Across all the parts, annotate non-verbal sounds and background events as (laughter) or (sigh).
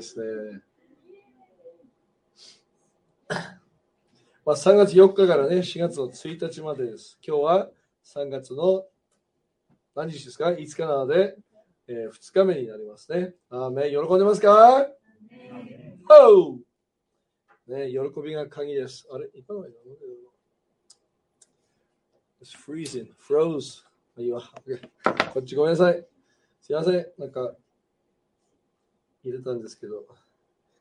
ですね。(coughs) まあ、3月4日からね、4月の1日までです。今日は3月の何日ですか ?5 日なので、えー、2日目になりますね。あーめ喜んでますか？おね、喜びが鍵です。あれ？いかが It's freezing, froze. こっちごめんなさい。すいません。なんか、入れたんですけど、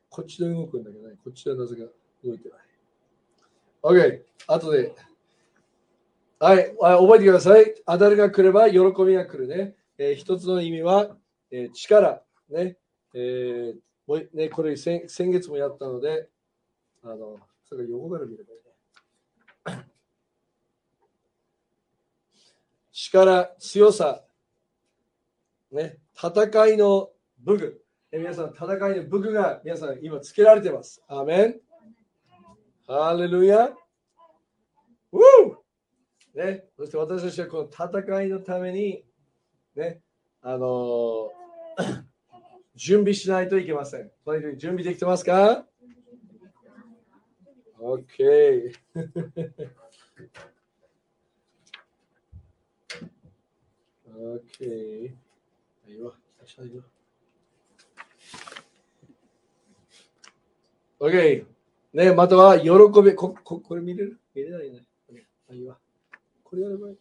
こっちで動くんだけどね、こっちでなぜか動いてない。OK、後で。はい、覚えてください。アダルが来れば喜びが来るね。えー、一つの意味は、えー、力。ね。えー、ね、これ先先月もやったので、あの、それが横から見ればいいね。力、強さ、ね、戦いの武具。え皆さん、戦いの武具が皆さん今つけられてます。アーメン。ハレルヤ。ウーね、そして私たちはこの戦いのために、ね、あのー、(coughs) 準備しないといけません。とにかく準備できてますか ?OK。(laughs) OK。いいわ、久々に。OK ね、または喜び、こ、こ、これ見れる？見れないね。あ、いいわ。これやればいい。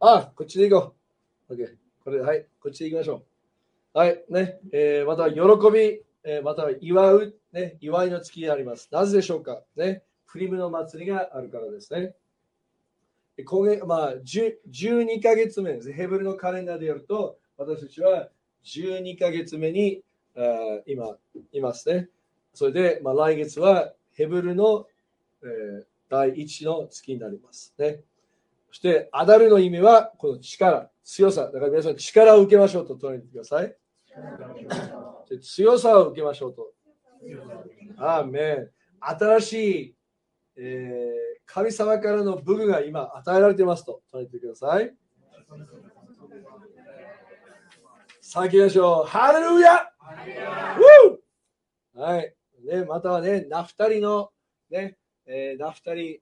あ、こっちで行こう。OK。これ、はい、こっちで行きましょう。はい、ね、えー、または喜び、えー、または祝う、ね、祝いの月であります。なぜでしょうか？ね、フリムの祭りがあるからですね。今月、まあ、12ヶ月目です。ヘブルのカレンダーでやると、私たちは12ヶ月目にあ今いますね。それで、まあ、来月はヘブルの、えー、第一の月になりますね。そして、アダルの意味は、この力、強さ。だから皆さん、力を受けましょうと取りにてください。強さを受けましょうと。アーメン。新しい、えー、神様からの武具が今与えられていますと取りにてください。さあ行きましょう。ハレルヤはい。ね、またはね、ナフタリの、ね、えー、ナフタリ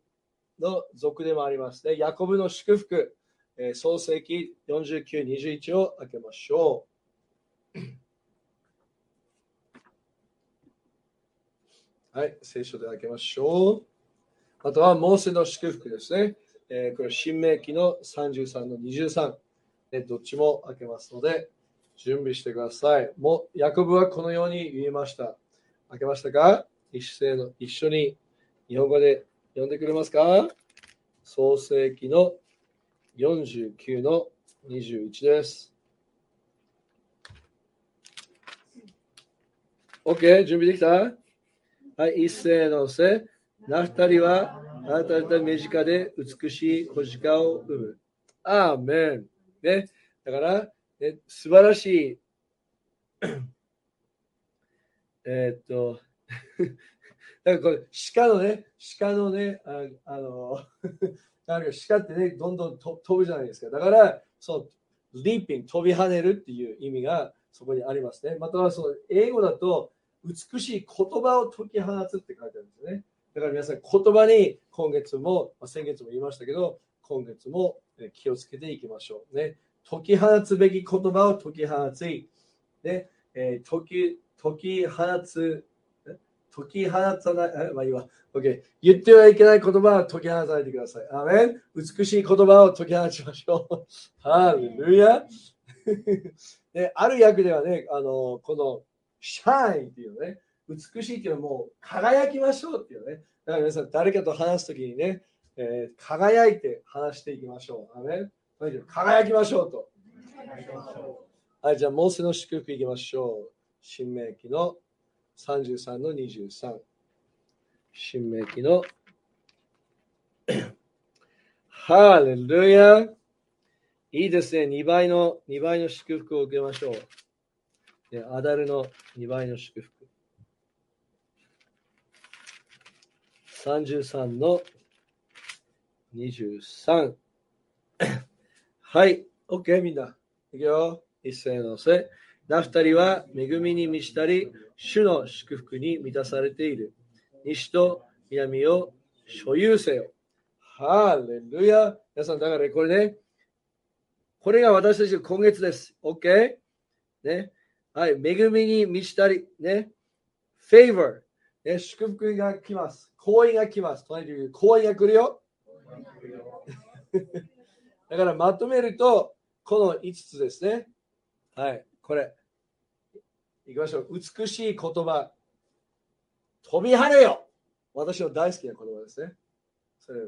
の族でもありますね。ヤコブの祝福、えー、創世記49、21を開けましょう。(clears throat) はい、聖書で開けましょう。あとは、モーセの祝福ですね。えー、これ、新明記の33の23、ね。どっちも開けますので、準備してください。も、ヤコブはこのように言いました。開けましたか？一斉の一緒に日本語で読んでくれますか？創世記の49の21です。OK? 準備できた？はい、一斉のせ。ナフタリはあなた方身近で美しい小鹿を生む。アーメン。ね。だから、え素晴らしいえっと (laughs) だからこれ鹿のね鹿のねああの (laughs) なんか鹿ってねどんどん飛ぶじゃないですか。だからそのリーピン飛び跳ねるっていう意味がそこにありますね。またはその英語だと美しい言葉を解き放つって書いてあるんですよね。だから皆さん言葉に今月も、まあ、先月も言いましたけど今月も気をつけていきましょうね。解き放つべき言葉を解き放つ。ね、えー、解き、解き放つ、解き放さない、まあいいわ。OK。言ってはいけない言葉は解き放さないでください。アメン美しい言葉を解き放ちましょう。(laughs) ハレルヤ (laughs) ある役ではね、あの、この、シャインっていうね、美しいっていうのはもう輝きましょうっていうね。だから皆さん、誰かと話すときにね、えー、輝いて話していきましょう。アメン輝きましょうと。はい、じゃあ、モーセの祝福いきましょう。新明記の33の23。新明記の (clears throat) ハレルヤいいですね。2倍の、2倍の祝福を受けましょう。アダルの2倍の祝福。33の23。(clears throat) はい。OK、みんな。いくよ。一斉のせ。ナフタリは恵みに満ちたり、主の祝福に満たされている。西と南を所有せよ。ハレルヤ。皆さん、だからこれね、これが私たちの今月です。OK? ね？はい。恵みに満ちたり、ね？favor？ね、祝福が来ます。行為が来ます。とにかく行為が来るよ。(laughs) だからまとめると、この5つですね。はい。これ。いきましょう。美しい言葉。飛び跳ねよ私の大好きな言葉ですね。それ、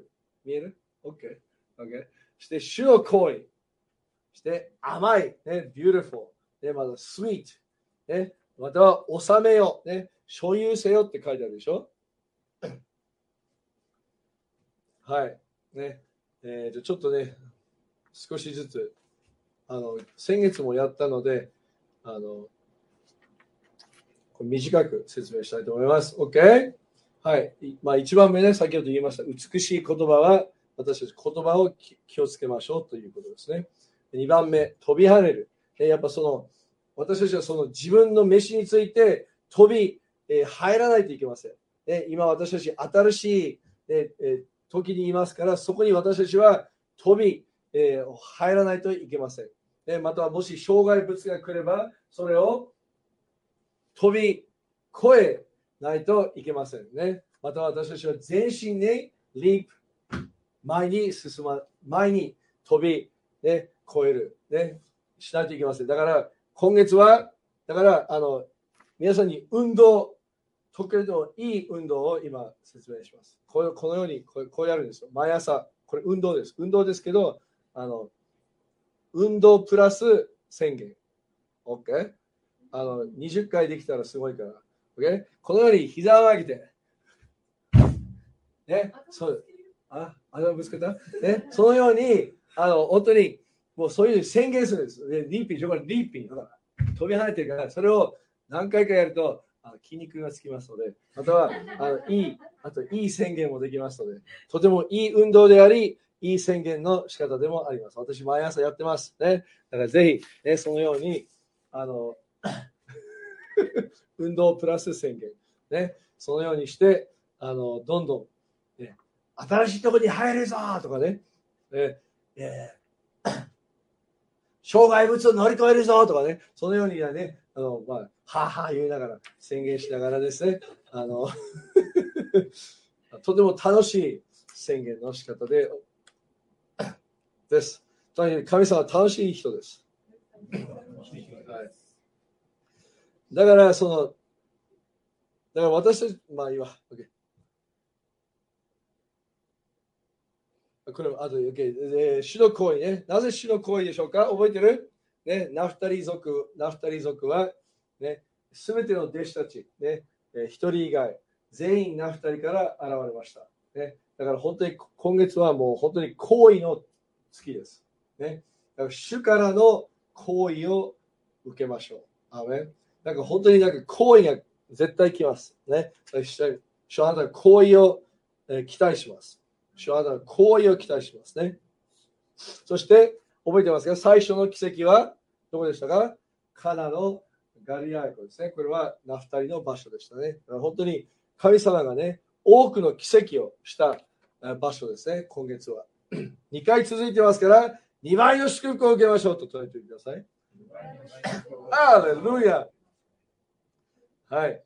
見える ?OK。OK。して、主の行為。そして、甘い。ね、beautiful。ね、また、sweet。ね、または、収めよ。ね、所有せよって書いてあるでしょ？(coughs) はい。ね。えー、ちょっとね、少しずつ、あの、先月もやったので、あの、短く説明したいと思います。OK? はい。まあ、一番目ね、先ほど言いました。美しい言葉は、私たち言葉を気をつけましょうということですね。2番目、飛び跳ねる。やっぱその、私たちはその自分の飯について飛び、え、入らないといけません。ね、今私たち新しい、え、時にいますから、そこに私たちは飛び、え、入らないといけません。またはもし障害物が来れば、それを飛び越えないといけませんね。また私たちは全身にリープ、前に進ま、前に飛び、ね、越える、ね、しないといけません。だから今月は、だからあの皆さんに運動、特にのいい運動を今説明します。ここのようにこうこうやるんですよ。毎朝、これ運動です。運動ですけど、あの運動プラス宣言。OK? あの20回できたらすごいから。OK? このように膝を上げて。ね、そう。あ、あれぶつけた？ね、そのように、あの、本当に、もうそういう宣言するんです。でリーピン、リーピン。飛び跳ねてるから、それを何回かやると、あ筋肉がつきますので、またはあのいい、あといい宣言もできますので、とてもいい運動であり、いい宣言の仕方でもあります。私、毎朝やってます。ね、だからぜひ、ね、そのように、あの、(laughs) 運動プラス宣言、ね、そのようにして、あのどんどん、ね、新しいとこに入るぞとかね、ね。えー、(coughs) 障害物を乗り越えるぞとかね、そのようにはね、あのまあ、はは言いながら、宣言しながらですね、あの (laughs) とても楽しい宣言の仕方でです。とにかく神様は楽しい人です。はいだから、その、だから私たち、まあいいわ。OK。これ、あと、OK。えー、主の行為ね。なぜ主の行為でしょうか？覚えてる？ね、ナフタリ族、ナフタリ族は、ね、すべての弟子たち、ね、えー、一人以外、全員ナフタリから現れました。ね、だから本当に今月はもう本当に行為の月です。ね、だから主からの行為を受けましょう。アメンなんか本当になんか行為が絶対来ます。ね。主はあなた行為を、え期待します。主はあなた行為を期待しますね。そして、覚えてますか？最初の奇跡はどこでしたか？カナのガリアイコですね。これはナフタリの場所でしたね。本当に神様がね、多くの奇跡をした場所ですね、今月は。(clears throat) 2回続いてますから、2倍の祝福を受けましょうと伝えてください。アレルヤはい。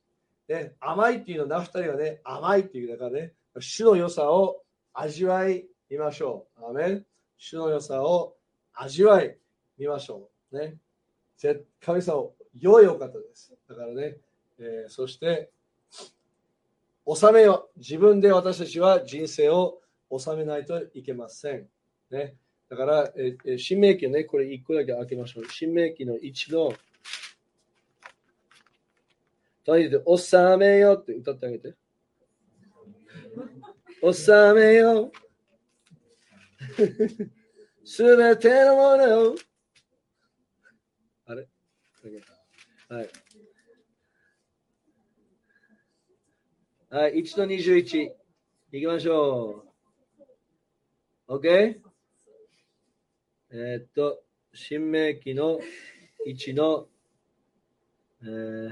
ね、甘いっていうのは、ナフタリはね、甘いっていうだからね、主の良さを味わい見ましょう。アメン主の良さを味わい見ましょう。ね。神様、良いお方です。だからね、えー、そして、収めよ。自分で私たちは人生を収めないといけません。ね。だから、えー、新明記ね、これ1個だけ開けましょう。新明記の1のとにかく、収めよって歌ってあげて。収めよ。(laughs) すべてのものを。あれ？はい。はい、1と21。いきましょう。OK? えー、っと、新明記の1のえー、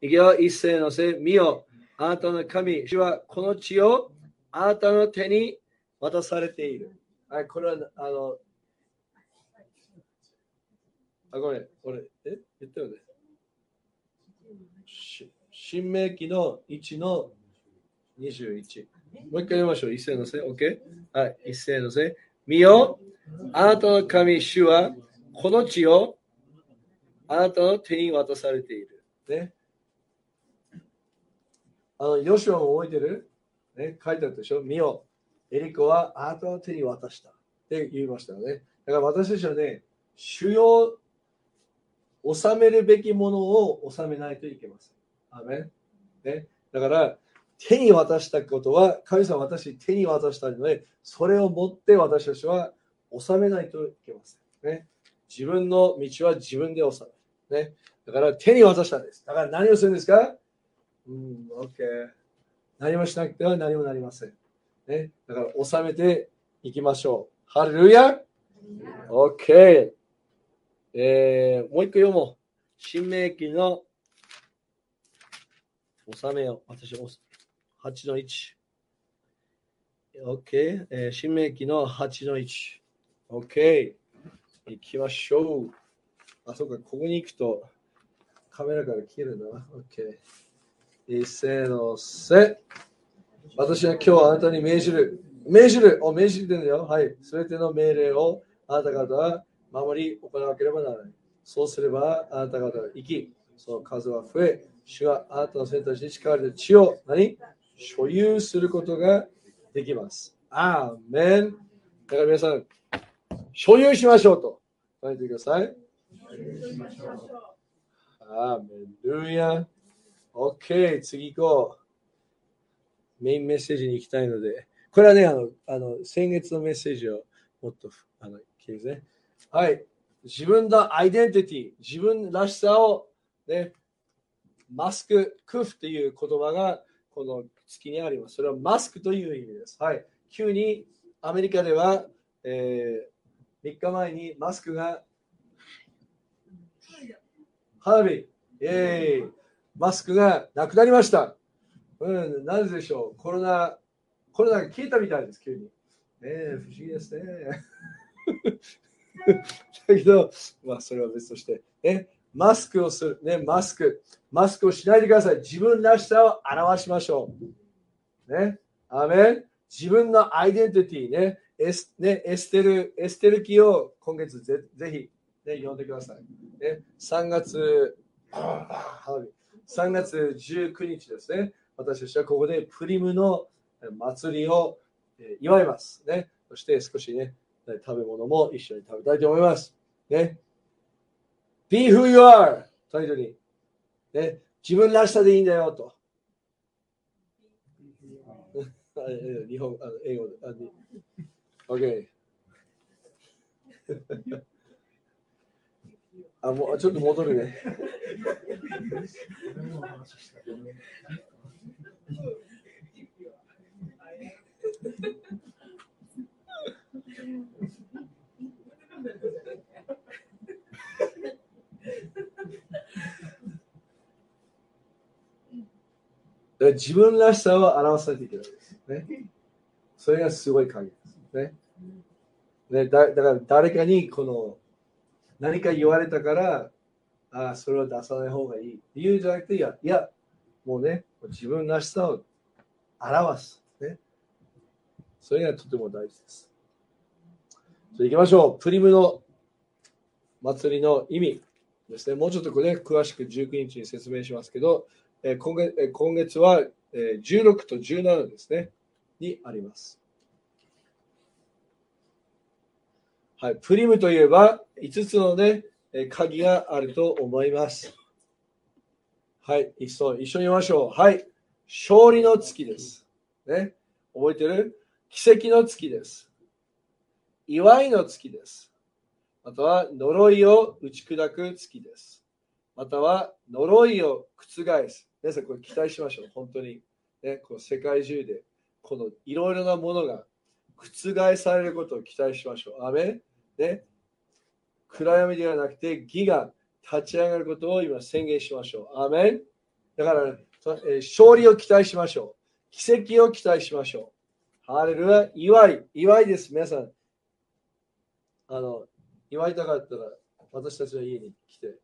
いくよ、一斉のせ、見よ、あなたの神、主はこの地をあなたの手に渡されている。はい、これは、あの、あ、ごめん、俺、え？言ったよね。新明記の1の21。もう一回読みましょう。一斉のせ、OK? はい、一斉のせ。見よ、あなたの神、主はこの地をあなたの手に渡されている。ね。あの、ヨシュアも覚えてる？ね、書いてあったでしょ？見よ、エリコはあなたの手に渡した。って言いましたよね。だから私たちはね、主要、収めるべきものを収めないといけません。アメね、だから、手に渡したことは、神様私手に渡したので、それを持って私たちは収めないといけません。ね、自分の道は自分で収める。ね、だから手に渡したんです。だから何をするんですか？うん、OK。何もしなくては何もなりません。ね、だから収めていきましょう。ハレルヤ ?OK。えー、もう一個読もう。新明記の収めよう。私、8の1。OK。えー、新明記の8の1。OK。行きましょう。あ、そうか、ここに行くとカメラから消えるな。OK。一斉のせ。私は今日あなたに命じる。命じる。お、命じてるんだよ。はい。すべての命令をあなた方は守り行わなければならない。そうすればあなた方は生き、その数は増え、主はあなたの選択肢に力で地を何？所有することができます。アーメン。だから皆さん、所有しましょうと書いてください。アーメン。ルーヤ。OK、次行こう。メインメッセージに行きたいので、これはね、あの、あの先月のメッセージをもっと、あの、聞いてね。はい。自分のアイデンティティ、自分らしさを、ね、マスク、クフという言葉がこの月にあります。それはマスクという意味です。はい。急にアメリカでは、えー、3日前にマスクが花火、えー、マスクがなくなりました。うん、なぜでしょう？コロナ、コロナが消えたみたいです、急に。ねえ、不思議ですね。(laughs) だけど、まあ、それは別として、ね、マスクをする、ね、マスク、マスクをしないでください。自分らしさを表しましょう。ね、アメ自分のアイデンティティね、エスねエステル、エステル記を今月ぜぜひ、ね、読んでください。ね、3月、3月19日ですね。私たちはここでプリムの祭りを祝います。ね、そして少しね、食べ物も一緒に食べたいと思います。ね。Be who you are! タイトルに。ね、自分らしさでいいんだよと。日本、あの英語で。OK。あ、もうちょっと戻るね。自分らしさを表さないといけないです。ね。それがすごい鍵です。ね。ねだだから誰かにこの何か言われたから、ああ、それを出さない方がいい。理由じゃなくて、いや、いや、もうね、自分らしさを表す。ね。それがとても大事です。じゃ行きましょう。プリムの祭りの意味ですね。もうちょっとこれ、詳しく19日に説明しますけど、え今月は、え16と17ですね。にあります。はい、プリムといえば5つのね、鍵があると思います。はい、一緒一緒に言いましょう。はい、勝利の月です。ね、覚えてる？奇跡の月です。祝いの月です。または呪いを打ち砕く月です。または呪いを覆す。皆さん、これ期待しましょう。本当に。ね、この世界中で、このいろいろなものが覆されることを期待しましょう。アメね、暗闇ではなくて義が立ち上がることを今宣言しましょう。アメンだから、え勝利を期待しましょう。奇跡を期待しましょう。ハレルヤ、祝い、祝いです。皆さん、あの、祝いたかったら、私たちの家に来て。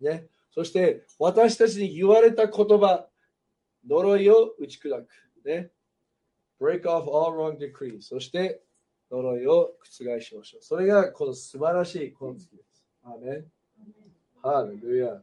ね。そして、私たちに言われた言葉、呪いを打ち砕く。ね。break off all wrong decrees。そして、呪いを覆しましょう。それがこの素晴らしいこの月です。アーメン。ハレルヤ。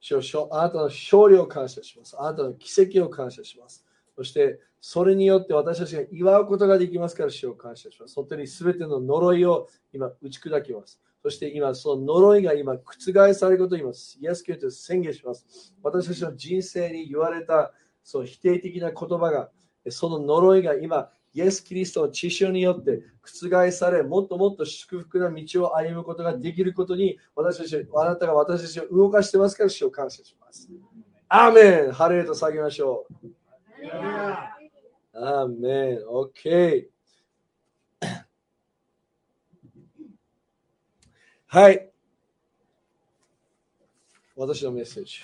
主よあなたの勝利を感謝します。あなたの奇跡を感謝します。そして、それによって私たちが祝うことができますから、主を感謝します。そのすべての呪いを今打ち砕きます。そして今、その呪いが今覆されることを今、イエス・キリストで宣言します。私たちの人生に言われたその否定的な言葉が、その呪いが今、イエス・キリストの知識によって覆され、もっともっと祝福な道を歩むことができることに、私たち、あなたが私たちを動かしてますから、主を感謝します。アーメンハレと下げましょう。アーメン OK。はい。私のメッセージ。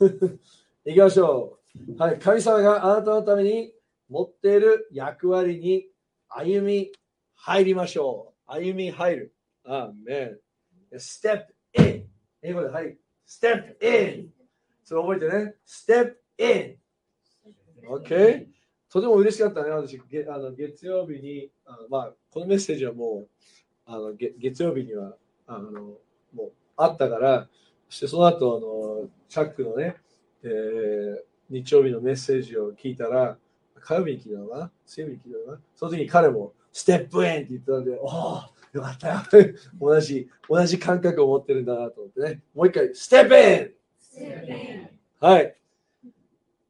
(laughs) いきましょう。はい。神様があなたのために持っている役割に歩み入りましょう。歩み入る。アーメン。step in。英語で、はい。step in。それ覚えてね。step in。OK? とても嬉しかったね。私、げあの月曜日に、あのまあ、このメッセージはもう、あのげ月曜日にはあのもうあったから、そしてその後あのチャックのね、えー日曜日のメッセージを聞いたら、火曜日に聞いたのかな水曜日に聞いたのかなその時に彼も、ステップインって言ったんで、おお、よかったよ。(laughs) 同じ、同じ感覚を持ってるんだなと思ってね。もう一回、ステップインはい。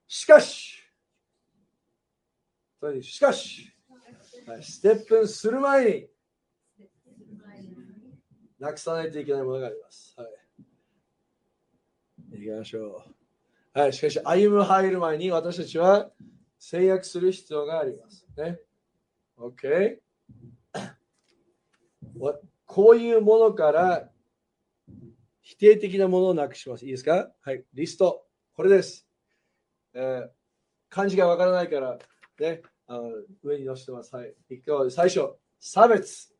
しかし、しかし、はいステップインする前に、なくさないといけないものがあります。はい。行きましょう。はい。しかし、歩む入る前に私たちは制約する必要があります。ね。OK? こういうものから否定的なものをなくします。いいですか？はい。リスト。これです。えー漢字がわからないから、ね、あの上に載せてます。はい。一回最初、差別。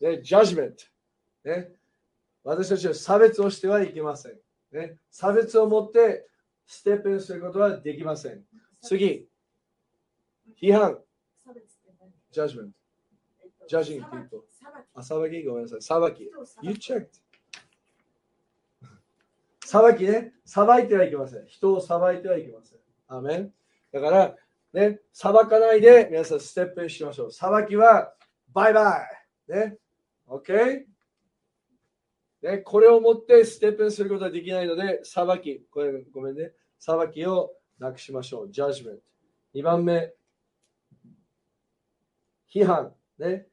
ね、judgment。ね。私たちは差別をしてはいけません。ね。差別を持ってステップインすることはできません。次、批判。judgment。judging people。あ、裁き？ごめんなさい。裁き。You checked. 裁きね。裁いてはいけません。人を裁いてはいけません。アーメン。だから、ね、裁かないで皆さんステップインしましょう。裁きはバイバイ。ね。OK? ね、これをもってステップインすることはできないので、裁き、これごめんね、裁きをなくしましょう。judgment。2番目、批判。ね。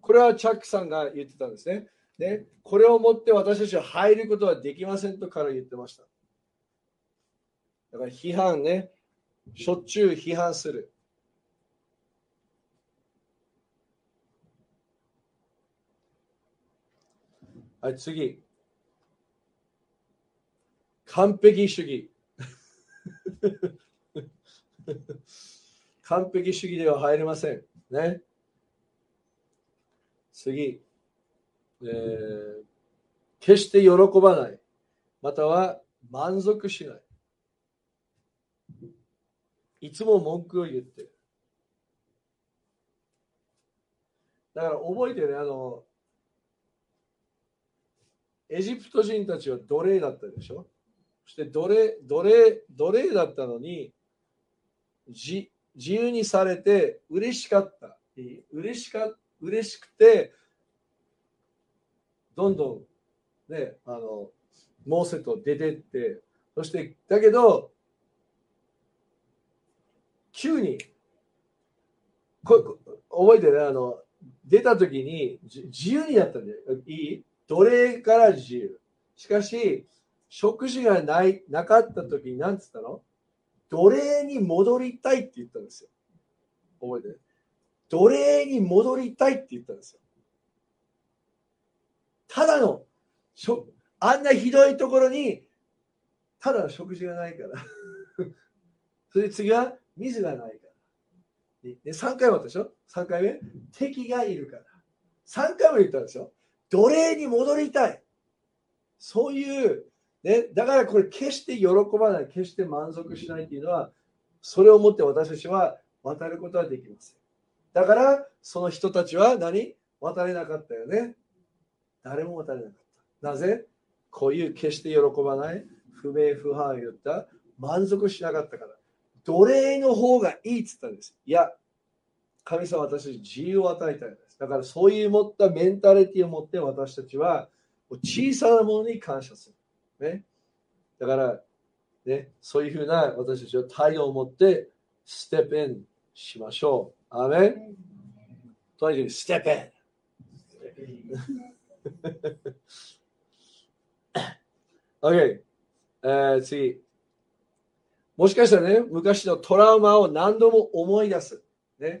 これはチャックさんが言ってたんですね。ね、これをもって私たちは入ることはできませんと彼は言ってました。だから批判ね、しょっちゅう批判する。はい、次。完璧主義。(laughs) 完璧主義では入れません。ね。次。えー決して喜ばない。または満足しない。いつも文句を言ってる。だから覚えてね、あの、エジプト人たちは奴隷だったでしょ？そして奴隷、奴隷、奴隷だったのに、自自由にされて嬉しかった。嬉しか、嬉しくて、どんどん、ね、あの、モーセと出てって、そして、だけど、急に、こ覚えてね、あの、出た時に自由になったんだよ。いい？奴隷から自由。しかし、食事がない、なかった時に何つったの？奴隷に戻りたいって言ったんですよ。覚えてね。奴隷に戻りたいって言ったんですよ。ただのしょあんなひどいところにただの食事がないから (laughs) それで次は水がないからで3回もあったでしょ？3回目？敵がいるから3回も言ったんですよ奴隷に戻りたいそういうね、だからこれ決して喜ばない、決して満足しないというのは、それをもって私たちは渡ることはできません。だから、その人たちは何？渡れなかったよね。誰も渡れなかった。なぜ？こういう決して喜ばない、不明不破を言った、満足しなかったから。奴隷の方がいいっつったんです。いや、神様私たち自由を与えたい。だからそういう持ったメンタリティを持って私たちは小さなものに感謝する。ね、だから、ね、そういうふうな私たちは態度を持ってステップインしましょう。アメンとにかくステップイン。(laughs) OK、えー、次。もしかしたらね、昔のトラウマを何度も思い出す。ね、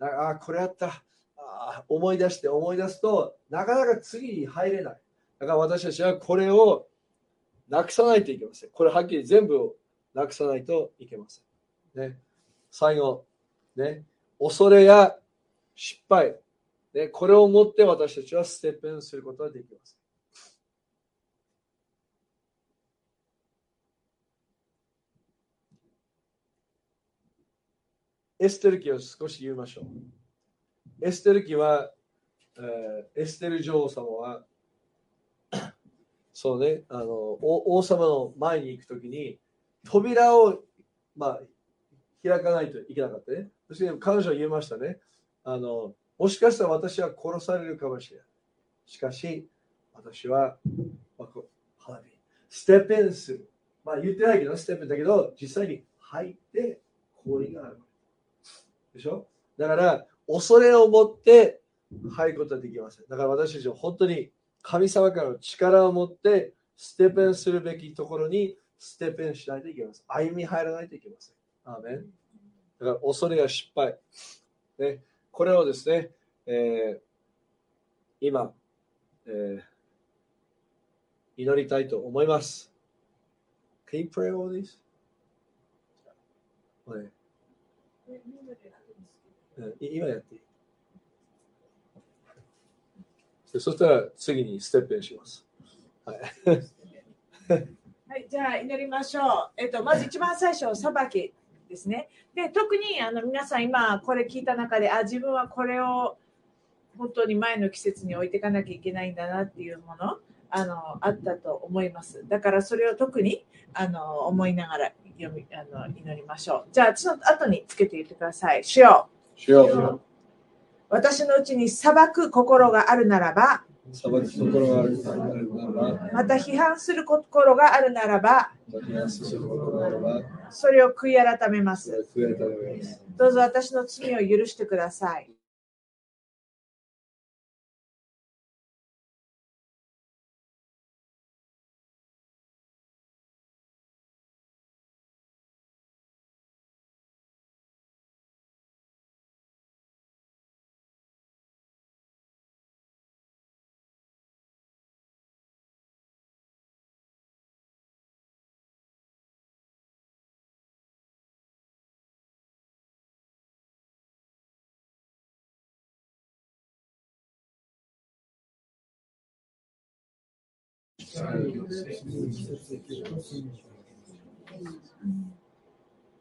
ああ、これあった。思い出して思い出すと、なかなか次に入れない。だから私たちはこれをなくさないといけません。これはっきり全部をなくさないといけません。ね、最後、ね、恐れや失敗、ね、これをもって私たちはステップインすることができます。エステル記を少し言いましょう。エステル記は、えー、エステル女王様は (coughs) そうね、あの王様の前に行くときに、扉を、まあ、開かないといけなかったね。そして彼女は言いましたね。あのもしかしたら私は殺されるかもしれない。しかし、私は、ステップインする。まあ言ってないけど、ステップインだけど、実際に入って氷がある。でしょ？だから、恐れを持って入ることはできません。だから私たちは本当に神様からの力を持ってステップンするべきところにステップンしないといけません。歩み入らないといけません。アーメンだから恐れや失敗。ね、これをですね、えー、今、えー、祈りたいと思います。Can you pray all these? 今やっていいそしたら次にステップインします。はい。(laughs) はい、じゃあ祈りましょう。えっと、まず一番最初、裁きですね。で、特にあの皆さん今これ聞いた中で、あ、自分はこれを本当に前の季節に置いていかなきゃいけないんだなっていうもの、あの、あったと思います。だからそれを特にあの思いながら読みあの祈りましょう。じゃあ、その後につけていってください。主よ。主よ。私のうちに裁く心があるならば、裁く心があるまた批判する心があるならば、それを悔い改めます。どうぞ私の罪を許してください。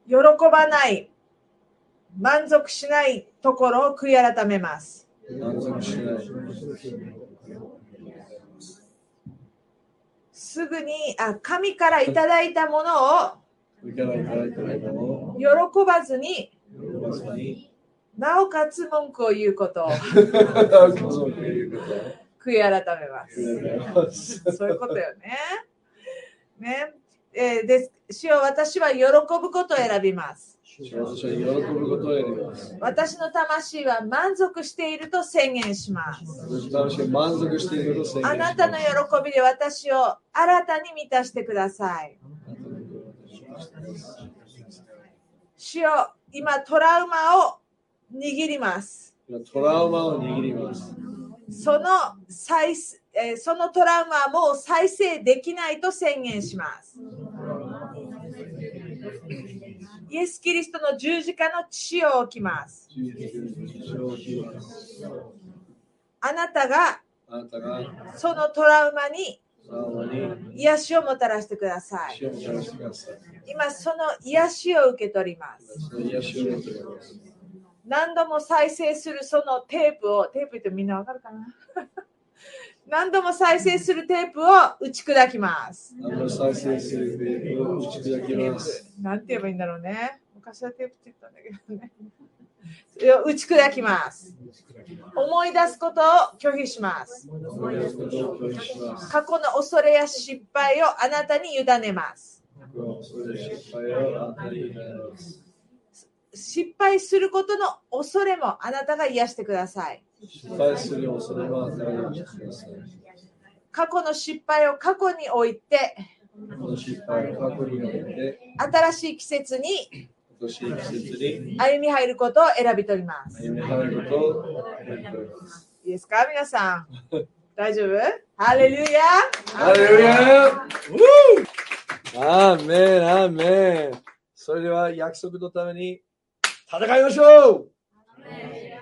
喜ばない、満足しないところを悔い改めます。すぐにあ神からいただいたものを喜ばずになおかつ文句を言うこと。(laughs) 悔い改めます。そういうことよね。ね。えー、で、主よ私は喜ぶことを選びます。私の魂は満足していると宣言します。あなたの喜びで私を新たに満たしてください。主よ今トラウマを握ります。トラウマを握ります。その再えーそのトラウマはもう再生できないと宣言します。イエス・キリストの十字架の血を置きます。あなたがそのトラウマに癒しをもたらしてください。今その癒しを受け取ります。何度も再生するそのテープを、テープってみんなわかるかな？(laughs) 何度も再生するテープを打ち砕きます。あの再生するテープを打ち砕きます。なんて言えばいいんだろうね。昔はテープって言ったんだけどね。(laughs) 打ち砕きます。思い出すことを拒否します。過去の恐れや失敗をあなたに委ねます。失敗す。ることの恐れもあなたが癒してください。失敗する恐れはあなたにしてください。過去の失敗を過去に置いて、この失敗を過去に置いて、新しい季節に今年季節に歩み入ることを選び取ります。歩み入ることを選び取ります。いいですか？皆さん。大丈夫？ハレルヤハレルヤアーメン、アーメン。それでは約束のために戦いましょう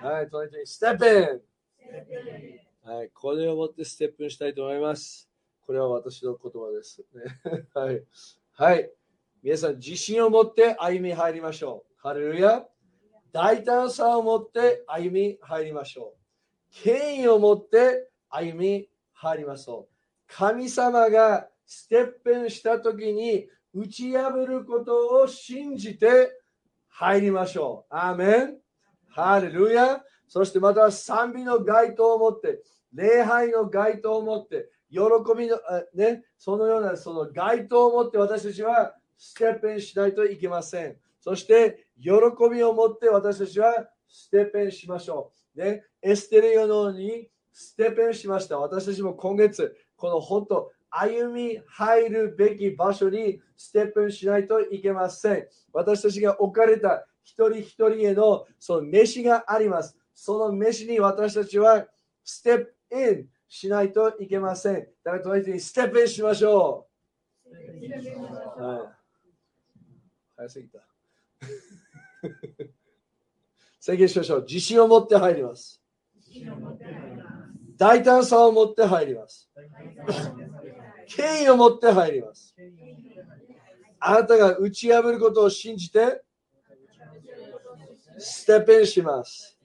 はい、隣にステップインはい、これをもってステップインしたいと思います。これは私の言葉です。ね、(laughs) はい。はい。皆さん、自信を持って歩み入りましょう。ハレルヤ大胆さを持って歩み入りましょう。権威を持って歩み入りましょう。神様がステップインしたときに打ち破ることを信じて入りましょう。アーメン。ハレルヤ。そしてまた賛美の街灯を持って、礼拝の街灯を持って、喜びの、ね、そのようなその街灯を持って私たちはステップインしないといけません。そして喜びを持って私たちはステップインしましょう。ね、エステルよのようにステップインしました。私たちも今月、この本当、歩み入るべき場所にステップしないといけません。私たちが置かれた一人一人へのその飯があります。その飯に私たちはステップインしないといけません。だから隣にステップインしましょう。はい。早すぎた。(laughs) 宣言しましょう。自信を持って入ります。大胆さを持って入ります。権威を持って入ります。あなたが打ち破ることを信じて、ステップインします。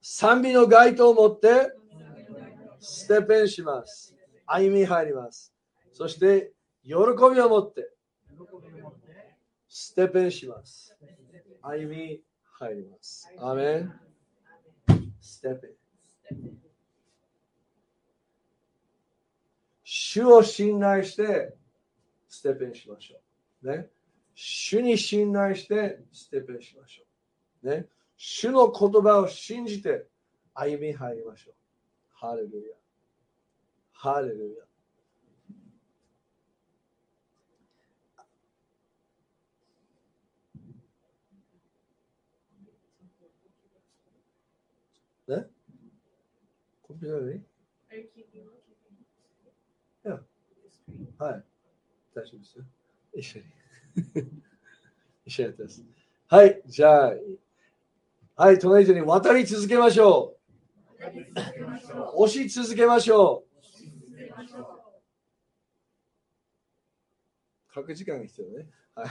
賛美の街灯を持って、ステップインします。歩み入ります。そして、喜びを持って、ステップインします。歩み入ります。アメン。ステップイン。主を信頼して、ステップインしましょう。ね。主に信頼して、ステップインしましょう。ね。主の言葉を信じて、歩み入りましょう。ハレルヤ。ハレルヤ。ね？コンピューターにはい。大丈夫ですよ。一緒に。(laughs) 一緒やってます。はい。じゃあ、はい。隣人に渡り続けましょう。押し続けましょう。書く時間が必要ね。はい。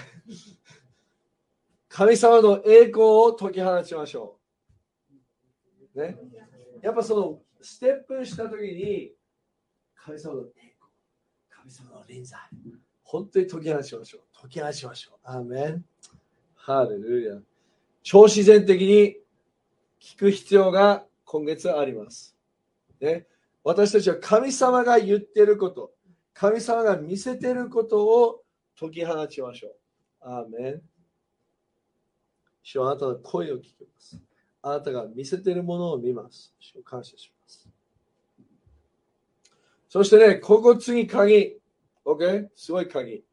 神様の栄光を解き放ちましょう。ね。やっぱそのステップしたときに、神様の栄、神様の臨在、本当に解き放ちましょう。解き放ちましょう。アーメン。ハレルヤ。超自然的に聞く必要が今月あります。ね、私たちは神様が言っていること、神様が見せていることを解き放ちましょう。アーメン。主はあなたの声を聞きます。あなたが見せているものを見ます。主を感謝します。そしてね、ここ次鍵。OK? すごい鍵。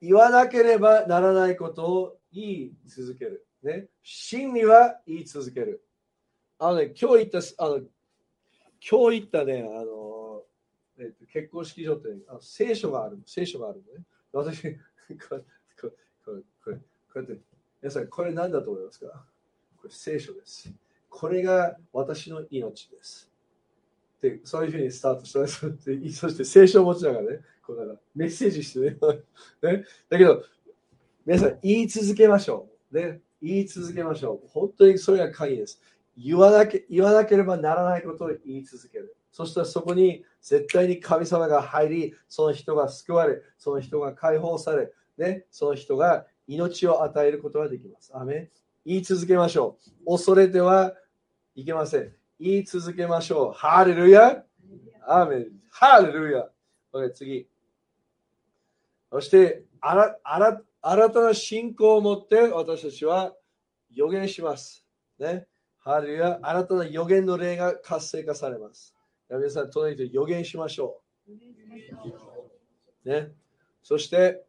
言わなければならないことを言い続ける。ね。真理は言い続ける。あのね、今日言った、あの、今日言ったね、あの、えっと、結婚式場ってあの聖書がある。聖書があるのね。私、これ、これ、これ、これこうやって、皆さん、これ何だと思いますか？これ聖書です。これが私の命です。で、そういうふうにスタートしたそしてそして聖書を持ちながらね、こうなんかメッセージしてね。(laughs) ねだけど、皆さん、言い続けましょう。ね、言い続けましょう。本当にそれが鍵です。言わなけ言わなければならないことを言い続ける。そしたらそこに絶対に神様が入り、その人が救われ、その人が解放され、ね、その人が命を与えることができます。アメ言い続けましょう。恐れてはいけません。言い続けましょう。ハレルヤアーメン。ハレルヤ OK 次。そして、あらあら新たな信仰を持って私たちは予言します。ね。ハレルヤ新たな予言の霊が活性化されます。皆さん、隣で予言しましょう。ね。そして、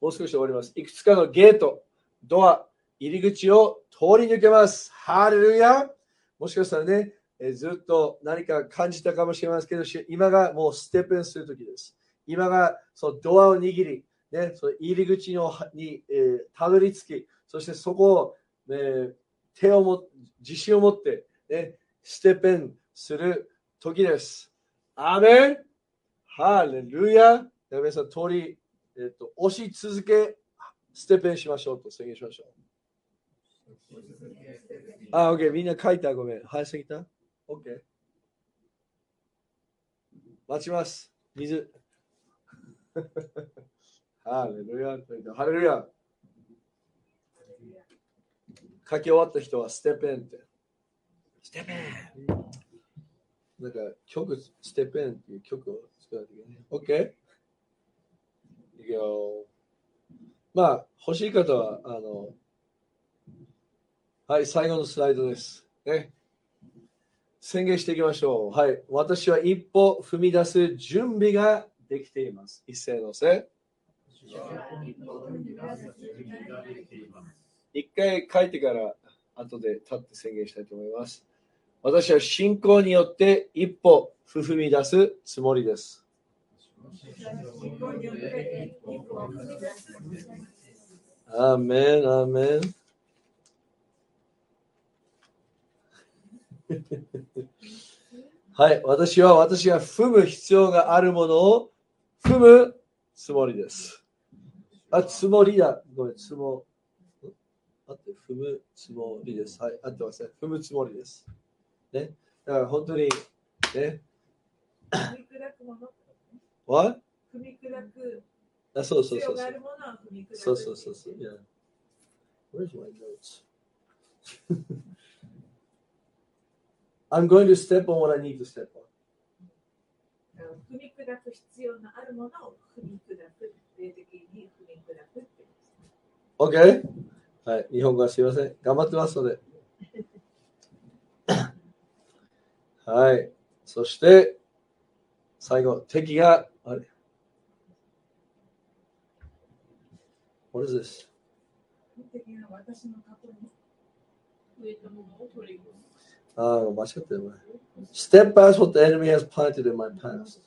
もう少し終わります。いくつかのゲート、ドア、入り口を通り抜けます。ハレルヤもしかしたらね、えーずっと何か感じたかもしれませんけど、し今がもうステップインするときです。今がそのドアを握り、ね、その入り口のに、えーたどり着き、そしてそこを、えー手をも自信を持って、ね、ステップインする時です。アーメンハレルヤ皆さん、通り、えーと、押し続け、ステップインしましょうと宣言しましょう。あ、OK。みんな書いた？ごめん。早すぎた？?OK。待ちます。水。(laughs) ハレルヤ。ハレルヤ。書き終わった人はステップインって。ステップインなんか曲、ステップインっていう曲を作らないといけない。OK? いくよ。まあ、欲しい方は、あの、はい、最後のスライドです。ね。宣言していきましょう。はい。私は一歩踏み出す準備ができています。一斉のせ。一回書いてから後で立って宣言したいと思います。私は信仰によって一歩踏み出すつもりです。アーメン、アーメン。(laughs) はい、私は私が踏む必要があるものを踏むつもりです。あ、つもりだ。ごめん、つも。ん？あって、踏むつもりです。はい、あってますね。踏むつもりです。ね。だから本当に、ね。踏み砕くもの？What? 踏み砕くあ、そうそうそうそう必要があ。るものは踏み砕く。そうそうそうそう。Yeah. Where's my notes? (laughs) I'm going to step on what I need to step on. 踏み砕く必要のあるものを踏み砕く。霊的に踏み砕くって OK? はい、日本語はすいません。頑張ってますので。(laughs) はい。そして、最後、敵が、あれ ?What is this? 敵が私の過去に増えたものを取り込む。ああ、間違ってる。Step past what the enemy has planted in my past.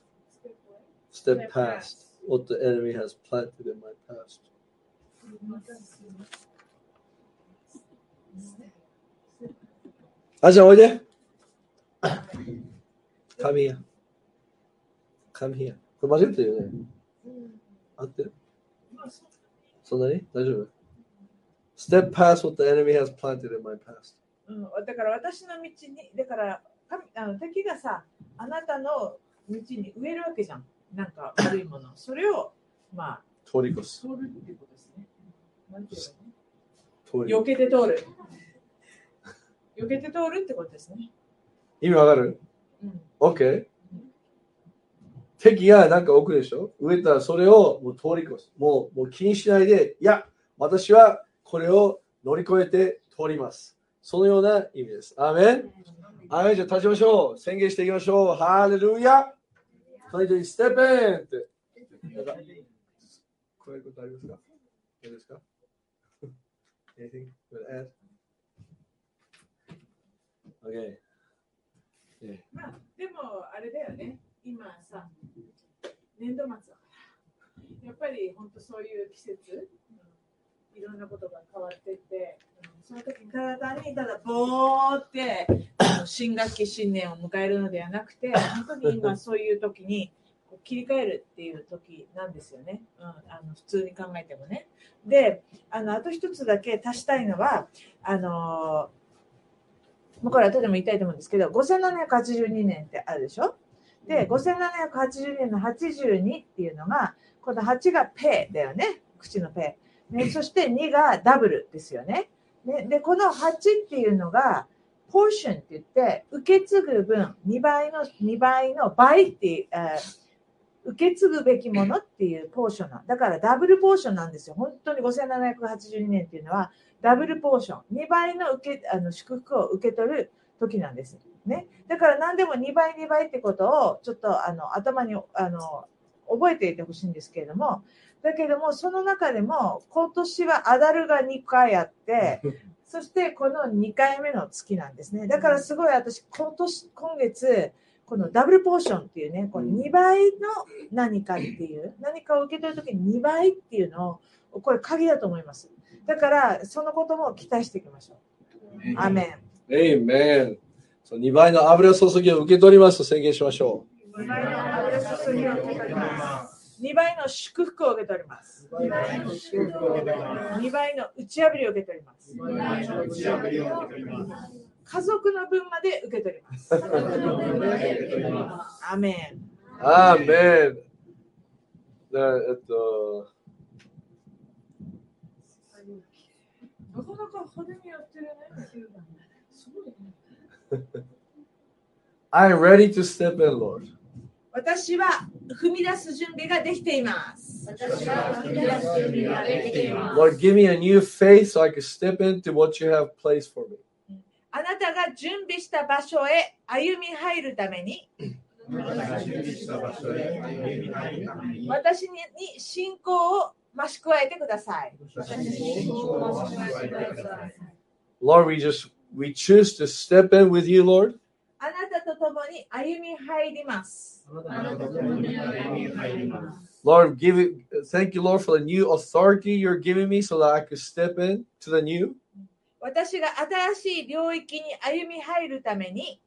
Step past what the enemy has planted in my past. あ、じゃあおいで。Come here. Come here. これ間違ってるよね。合ってるまあそうそんなに大丈夫 ?Step past what the enemy has planted in my past. うん、だから私の道に、だから神あの敵がさ、あなたの道に植えるわけじゃん。なんか悪いもの。それを、まあ、通り越す。通るっていうことですね。なんていう通のり避けて通る。避けて通るってことですね。意味わかる？うん、?OK? 敵がなんか置くでしょ？植えたらそれをもう通り越す。もうもう気にしないで、いや、私はこれを乗り越えて通ります。そのような意味です。アーメン。アーメンじゃ立ちましょう。宣言していきましょう。ハレルヤ。はい、ステップンって。加えることありますか？どうですか？(laughs) Anything Good ad?Okay. Yeah. まあ、でも、あれだよね。今さ、年度末か。やっぱり本当そういう季節。いろんなことが変わっていって、うん、その時体にただぼーって新学期新年を迎えるのではなくて本当に今そういう時に切り替えるっていう時なんですよね、うん、あの普通に考えてもね。であのあと一つだけ足したいのはあのもうこれ後でも言いたいと思うんですけど5782年ってあるでしょ？で5782年の82っていうのがこの8がペだよね。口のペ、ね、そして2がダブルですよね。ねでこの8っていうのがポーションって言って受け継ぐ分2倍の2倍の倍っていう、え受け継ぐべきものっていうポーションなだからダブルポーションなんですよ。本当に5782年っていうのはダブルポーション。2倍の受けあの祝福を受け取る時なんです。ね。だから何でも2倍2倍ってことをちょっとあの頭にあの覚えていてほしいんですけれどもだけどもその中でも今年はアダルが2回あって (laughs) そしてこの2回目の月なんですねだからすごい私今年今月このダブルポーションっていうね、この2倍の何かっていう、何かを受け取るときに2倍っていうのを、これ鍵だと思います。だから、そのことも期待していきましょう。アメン。Amen。そう2倍の油注ぎを受け取りますと宣言しましょ2倍の油注ぎを受け取ります。2倍の祝福を受け取ります。2倍の打ち破りを受け取ります。家族の分まで受け取ります。アメン。う。アーメン。でえっと、なかなか派手にやってるね。すごいね。I'm ready to step in, Lord. 私は踏み出す準備ができています。Lord, give me a new faith so I can step into what you have placed for me. あなたが準備した場所へ歩み入るために、私にに信仰を増し加えてください。Lord, we just we choose to step in with you, Lord. 共に歩み入ります。Lord, give it thank you, Lord, for the new authority you're giving me so that I could step in to the new. 私が新しい領域に歩み入るために、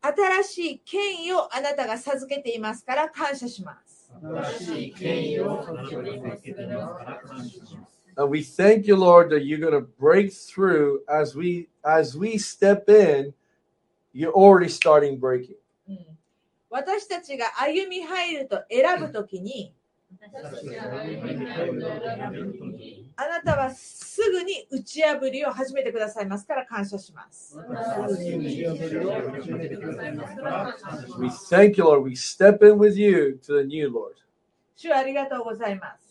新しい権威をあなたが授けていますから感謝します。And we thank you, Lord, that you're gonna break through as we as we step in, you're already starting breaking. うん私たちが歩み入ると選ぶときに、あなたはすぐに打ち破りを始めてくださいますから感謝します。 We thank you, Lord. We step in with you to the new, Lord. 主ありがとうございます。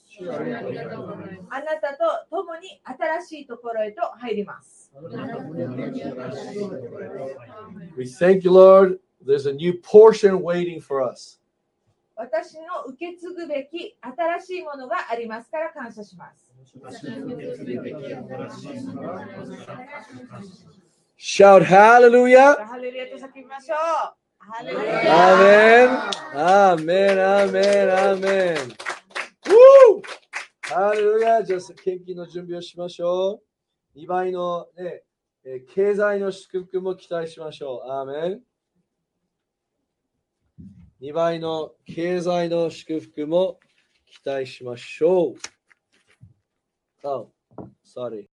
あなたと共に新しいところへと入ります。We thank you, Lord. There's a new portion waiting for us. 私の受け継ぐべき新しいものがありますから感謝します。Shout hallelujah. ハレルヤと叫びましょう。Amen. Amen. Amen. Amen. ハレルヤ。じゃあ、献金の準備をしましょう。2倍のね、え経済の祝福も期待しましょう。アーメン。2倍の経済の祝福も期待しましょう。あ、sorry.